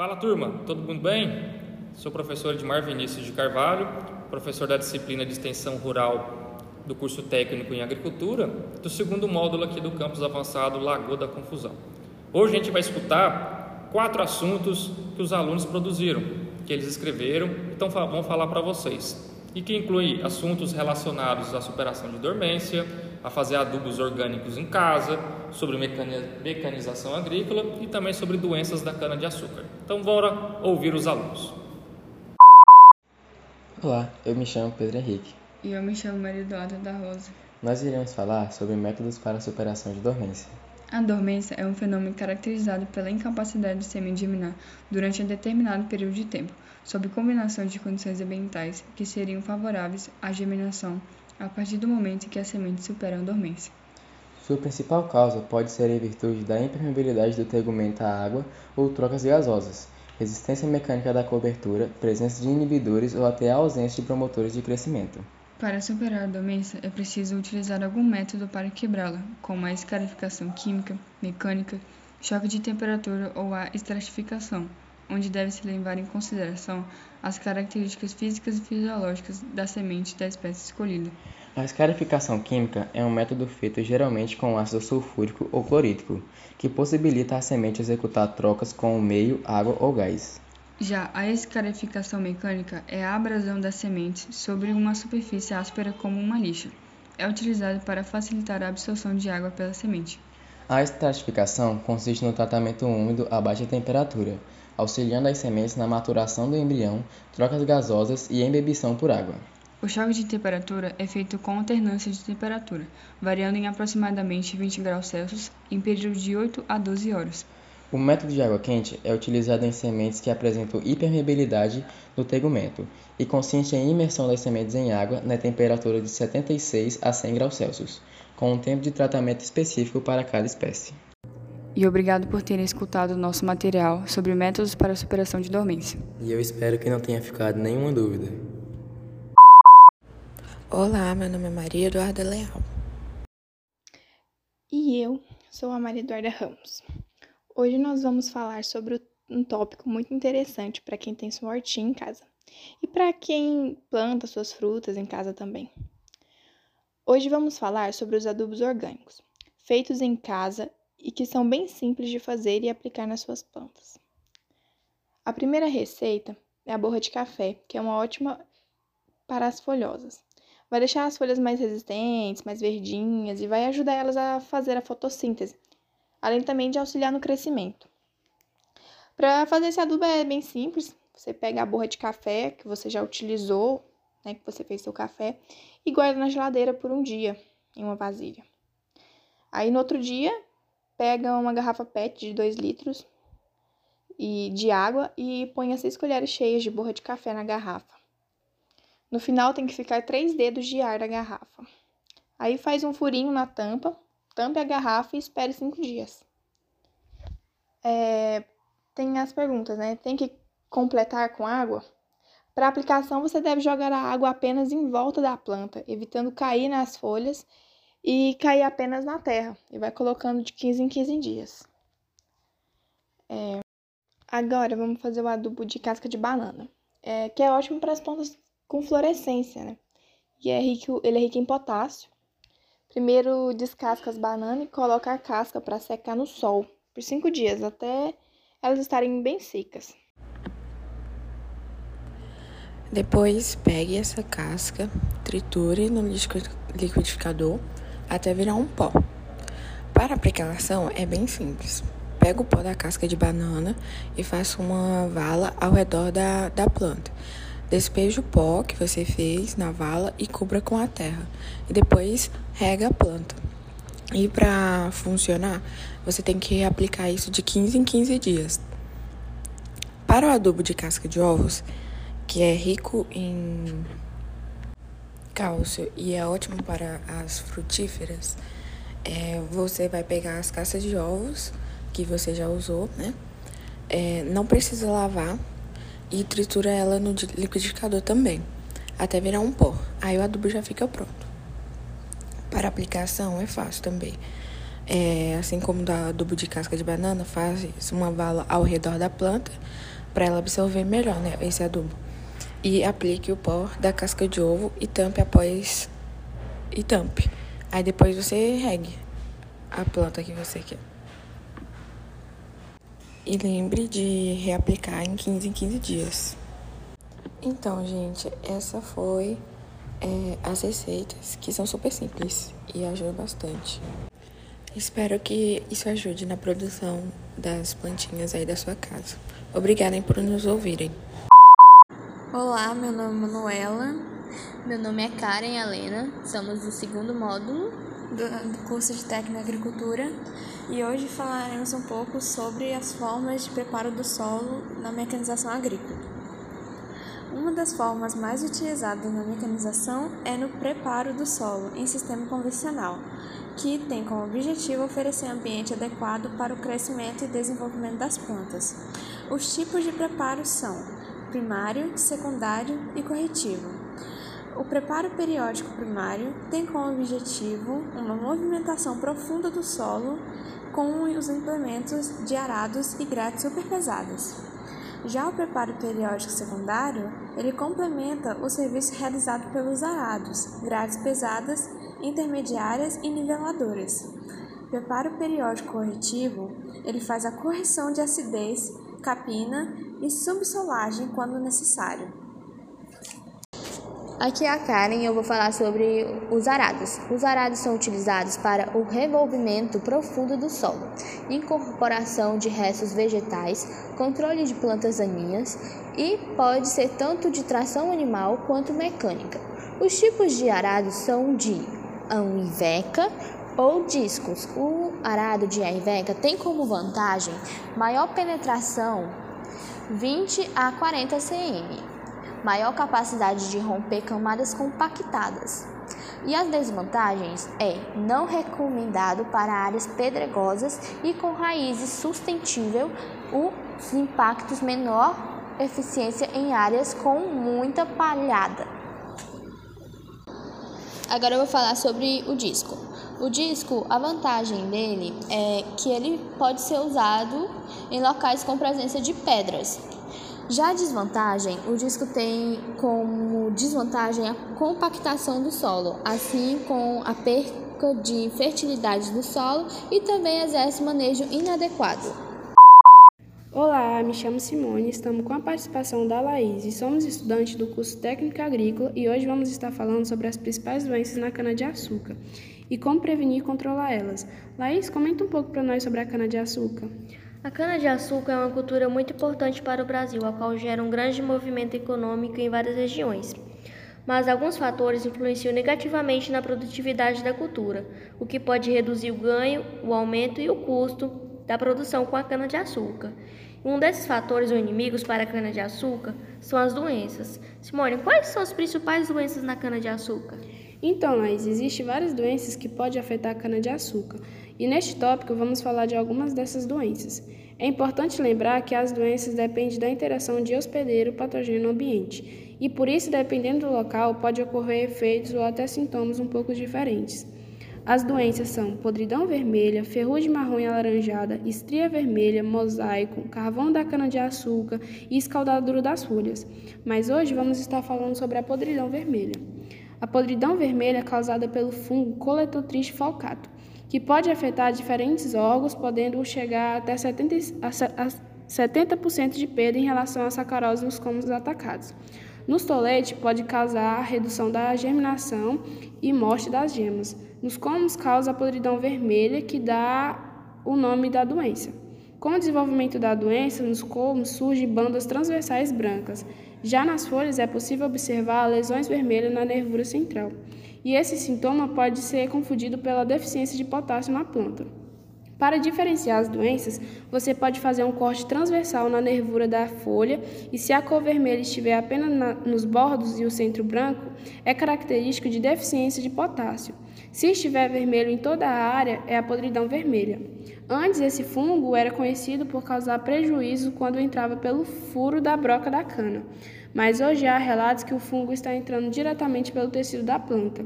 Fala turma, todo mundo bem? Sou professor Edmar Vinícius de Carvalho, professor da disciplina de Extensão Rural do curso técnico em Agricultura, do segundo módulo aqui do campus avançado Lagoa da Confusão. Hoje a gente vai escutar quatro assuntos que os alunos produziram, que eles escreveram, então vão falar para vocês. E que inclui assuntos relacionados à superação de dormência, a fazer adubos orgânicos em casa, sobre mecanização agrícola e também sobre doenças da cana-de-açúcar. Então, bora ouvir os alunos. Olá, eu me chamo Pedro Henrique. E eu me chamo Maria Eduarda da Rosa. Nós iremos falar sobre métodos para a superação de dormência. A dormência é um fenômeno caracterizado pela incapacidade do sêmen germinar durante um determinado período de tempo, sob combinação de condições ambientais que seriam favoráveis à germinação a partir do momento em que a semente supera a dormência. Sua principal causa pode ser em virtude da impermeabilidade do tegumento à água ou trocas gasosas, resistência mecânica da cobertura, presença de inibidores ou até a ausência de promotores de crescimento. Para superar a dormência, é preciso utilizar algum método para quebrá-la, como a escarificação química, mecânica, choque de temperatura ou a estratificação, onde deve-se levar em consideração as características físicas e fisiológicas da semente da espécie escolhida. A escarificação química é um método feito geralmente com ácido sulfúrico ou clorídrico, que possibilita a semente executar trocas com o meio, água ou gás. Já a escarificação mecânica é a abrasão da semente sobre uma superfície áspera como uma lixa. É utilizado para facilitar a absorção de água pela semente. A estratificação consiste no tratamento úmido a baixa temperatura, auxiliando as sementes na maturação do embrião, trocas gasosas e embebição por água. O choque de temperatura é feito com alternância de temperatura, variando em aproximadamente 20 graus Celsius em período de 8 a 12 horas. O método de água quente é utilizado em sementes que apresentam hipermeabilidade no tegumento e consiste em imersão das sementes em água na temperatura de 76 a 100 graus Celsius, com um tempo de tratamento específico para cada espécie e obrigado por terem escutado o nosso material sobre métodos para a superação de dormência. E eu espero que não tenha ficado nenhuma dúvida. Olá, meu nome é Maria Eduarda Leal. E eu sou a Maria Eduarda Ramos. Hoje nós vamos falar sobre um tópico muito interessante para quem tem sua hortinha em casa e para quem planta suas frutas em casa também. Hoje vamos falar sobre os adubos orgânicos, feitos em casa e que são bem simples de fazer e aplicar nas suas plantas. A primeira receita é a borra de café, que é uma ótima para as folhosas. Vai deixar as folhas mais resistentes, mais verdinhas e vai ajudar elas a fazer a fotossíntese, além também de auxiliar no crescimento. Para fazer esse adubo é bem simples. Você pega a borra de café que você já utilizou, né, que você fez seu café, e guarda na geladeira por um dia em uma vasilha. Aí no outro dia pega uma garrafa PET de 2 litros e de água e põe as 6 colheres cheias de borra de café na garrafa. No final tem que ficar 3 dedos de ar da garrafa. Aí faz um furinho na tampa, tampe a garrafa e espere 5 dias. É, tem as perguntas, né? Tem que completar com água? Para aplicação, você deve jogar a água apenas em volta da planta, evitando cair nas folhas e cair apenas na terra. E vai colocando de 15 em 15 dias. É... Agora vamos fazer o adubo de casca de banana, é, que é ótimo para as plantas com florescência, né? E é rico, ele é rico em potássio. Primeiro descasca as bananas e coloca a casca para secar no sol por 5 dias, até elas estarem bem secas. Depois pegue essa casca, triture no liquidificador até virar um pó. Para a aplicação é bem simples. Pega o pó da casca de banana e faça uma vala ao redor da, da planta. Despeje o pó que você fez na vala e cubra com a terra. E depois rega a planta. E para funcionar, você tem que aplicar isso de 15 em 15 dias. Para o adubo de casca de ovos, que é rico em cálcio e é ótimo para as frutíferas, é, você vai pegar as cascas de ovos que você já usou, né? É, não precisa lavar e tritura ela no liquidificador também, até virar um pó. Aí o adubo já fica pronto. Para aplicação é fácil também. é, assim como do adubo de casca de banana, faz uma vala ao redor da planta para ela absorver melhor né, esse adubo. E aplique o pó da casca de ovo e tampe após e tampe. Aí depois você regue a planta que você quer. E lembre de reaplicar em 15 em 15 dias. Então, gente, essa foi é, as receitas que são super simples e ajudam bastante. Espero que isso ajude na produção das plantinhas aí da sua casa. Obrigada por nos ouvirem. Olá, meu nome é Manuela. Meu nome é Karen Helena. Somos do segundo módulo do, do curso de Técnica em Agricultura e hoje falaremos um pouco sobre as formas de preparo do solo na mecanização agrícola. Uma das formas mais utilizadas na mecanização é no preparo do solo em sistema convencional, que tem como objetivo oferecer ambiente adequado para o crescimento e desenvolvimento das plantas. Os tipos de preparo são primário, secundário e corretivo. O preparo periódico primário tem como objetivo uma movimentação profunda do solo com os implementos de arados e grades superpesadas. Já o preparo periódico secundário, ele complementa o serviço realizado pelos arados, grades pesadas intermediárias e niveladoras. Preparo periódico corretivo, ele faz a correção de acidez, capina e subsolagem quando necessário. Aqui é a Karen eu vou falar sobre os arados. Os arados são utilizados para o revolvimento profundo do solo, incorporação de restos vegetais, controle de plantas daninhas e pode ser tanto de tração animal quanto mecânica. Os tipos de arados são de Iveca ou discos. O arado de Iveca tem como vantagem maior penetração 20 a 40 cm, maior capacidade de romper camadas compactadas. E as desvantagens é não recomendado para áreas pedregosas e com raízes sustentável, os impactos menor eficiência em áreas com muita palhada. Agora eu vou falar sobre o disco. O disco, a vantagem dele é que ele pode ser usado em locais com presença de pedras. Já a desvantagem, o disco tem como desvantagem a compactação do solo, assim com a perca de fertilidade do solo e também exerce manejo inadequado. Olá, me chamo Simone, estamos com a participação da Laís e somos estudantes do curso Técnico Agrícola e hoje vamos estar falando sobre as principais doenças na cana-de-açúcar e como prevenir e controlar elas. Laís, comenta um pouco para nós sobre a cana-de-açúcar. A cana-de-açúcar é uma cultura muito importante para o Brasil, a qual gera um grande movimento econômico em várias regiões. Mas alguns fatores influenciam negativamente na produtividade da cultura, o que pode reduzir o ganho, o aumento e o custo da produção com a cana-de-açúcar. Um desses fatores ou inimigos para a cana-de-açúcar são as doenças. Simone, quais são as principais doenças na cana-de-açúcar? Então, existem várias doenças que podem afetar a cana-de-açúcar. E neste tópico vamos falar de algumas dessas doenças. É importante lembrar que as doenças dependem da interação de hospedeiro patogênio ambiente, e por isso, dependendo do local, pode ocorrer efeitos ou até sintomas um pouco diferentes. As doenças são podridão vermelha, ferrugem marrom e alaranjada, estria vermelha, mosaico, carvão da cana-de-açúcar e escaldadura das folhas. Mas hoje vamos estar falando sobre a podridão vermelha. A podridão vermelha é causada pelo fungo Coletotriste falcato, que pode afetar diferentes órgãos, podendo chegar até 70%, a 70 de perda em relação à sacarose nos cômodos atacados. Nos toletes, pode causar redução da germinação e morte das gemas. Nos comos, causa a podridão vermelha, que dá o nome da doença. Com o desenvolvimento da doença, nos colmos surgem bandas transversais brancas. Já nas folhas é possível observar lesões vermelhas na nervura central. E esse sintoma pode ser confundido pela deficiência de potássio na planta. Para diferenciar as doenças, você pode fazer um corte transversal na nervura da folha e se a cor vermelha estiver apenas na, nos bordos e o centro branco, é característico de deficiência de potássio. Se estiver vermelho em toda a área, é a podridão vermelha. Antes, esse fungo era conhecido por causar prejuízo quando entrava pelo furo da broca da cana, mas hoje há relatos que o fungo está entrando diretamente pelo tecido da planta.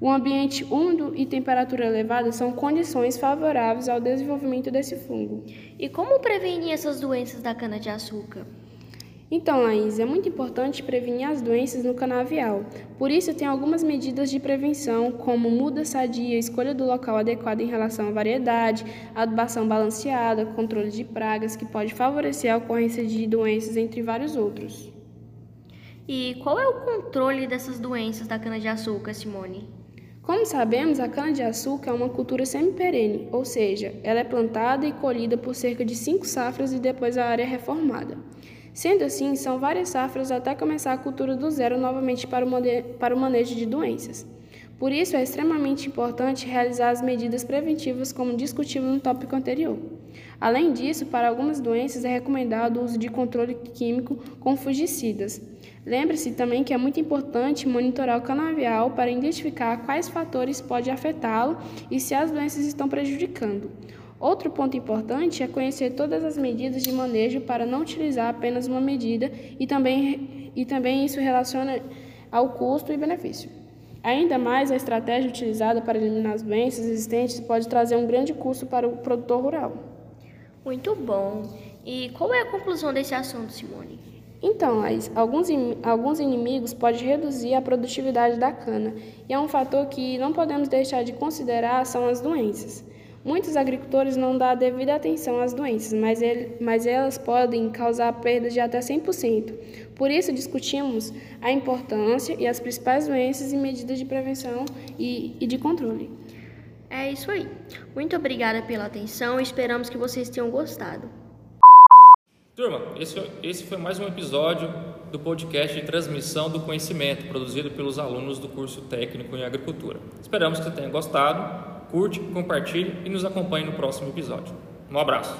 O ambiente úmido e temperatura elevada são condições favoráveis ao desenvolvimento desse fungo. E como prevenir essas doenças da cana-de-açúcar? Então, Laís, é muito importante prevenir as doenças no canavial. Por isso, tem algumas medidas de prevenção, como muda sadia, escolha do local adequado em relação à variedade, adubação balanceada, controle de pragas, que pode favorecer a ocorrência de doenças, entre vários outros. E qual é o controle dessas doenças da cana-de-açúcar, Simone? Como sabemos, a cana-de-açúcar é uma cultura semiperene, ou seja, ela é plantada e colhida por cerca de cinco safras e depois a área é reformada. Sendo assim, são várias safras até começar a cultura do zero novamente para o, manejo de doenças. Por isso, é extremamente importante realizar as medidas preventivas, como discutimos no tópico anterior. Além disso, para algumas doenças é recomendado o uso de controle químico com fungicidas. Lembre-se também que é muito importante monitorar o canavial para identificar quais fatores podem afetá-lo e se as doenças estão prejudicando. Outro ponto importante é conhecer todas as medidas de manejo para não utilizar apenas uma medida e também, e também isso relaciona ao custo e benefício. Ainda mais, a estratégia utilizada para eliminar as doenças existentes pode trazer um grande custo para o produtor rural. Muito bom. E qual é a conclusão desse assunto, Simone? Então, alguns, alguns inimigos podem reduzir a produtividade da cana, e é um fator que não podemos deixar de considerar são as doenças. Muitos agricultores não dão a devida atenção às doenças, mas, ele, mas elas podem causar perdas de até 100%. Por isso, discutimos a importância e as principais doenças e medidas de prevenção e, e de controle. É isso aí. Muito obrigada pela atenção e esperamos que vocês tenham gostado. Turma, esse, esse foi mais um episódio do podcast de transmissão do conhecimento produzido pelos alunos do curso técnico em agricultura. Esperamos que você tenha gostado curte, compartilhe e nos acompanhe no próximo episódio. Um abraço.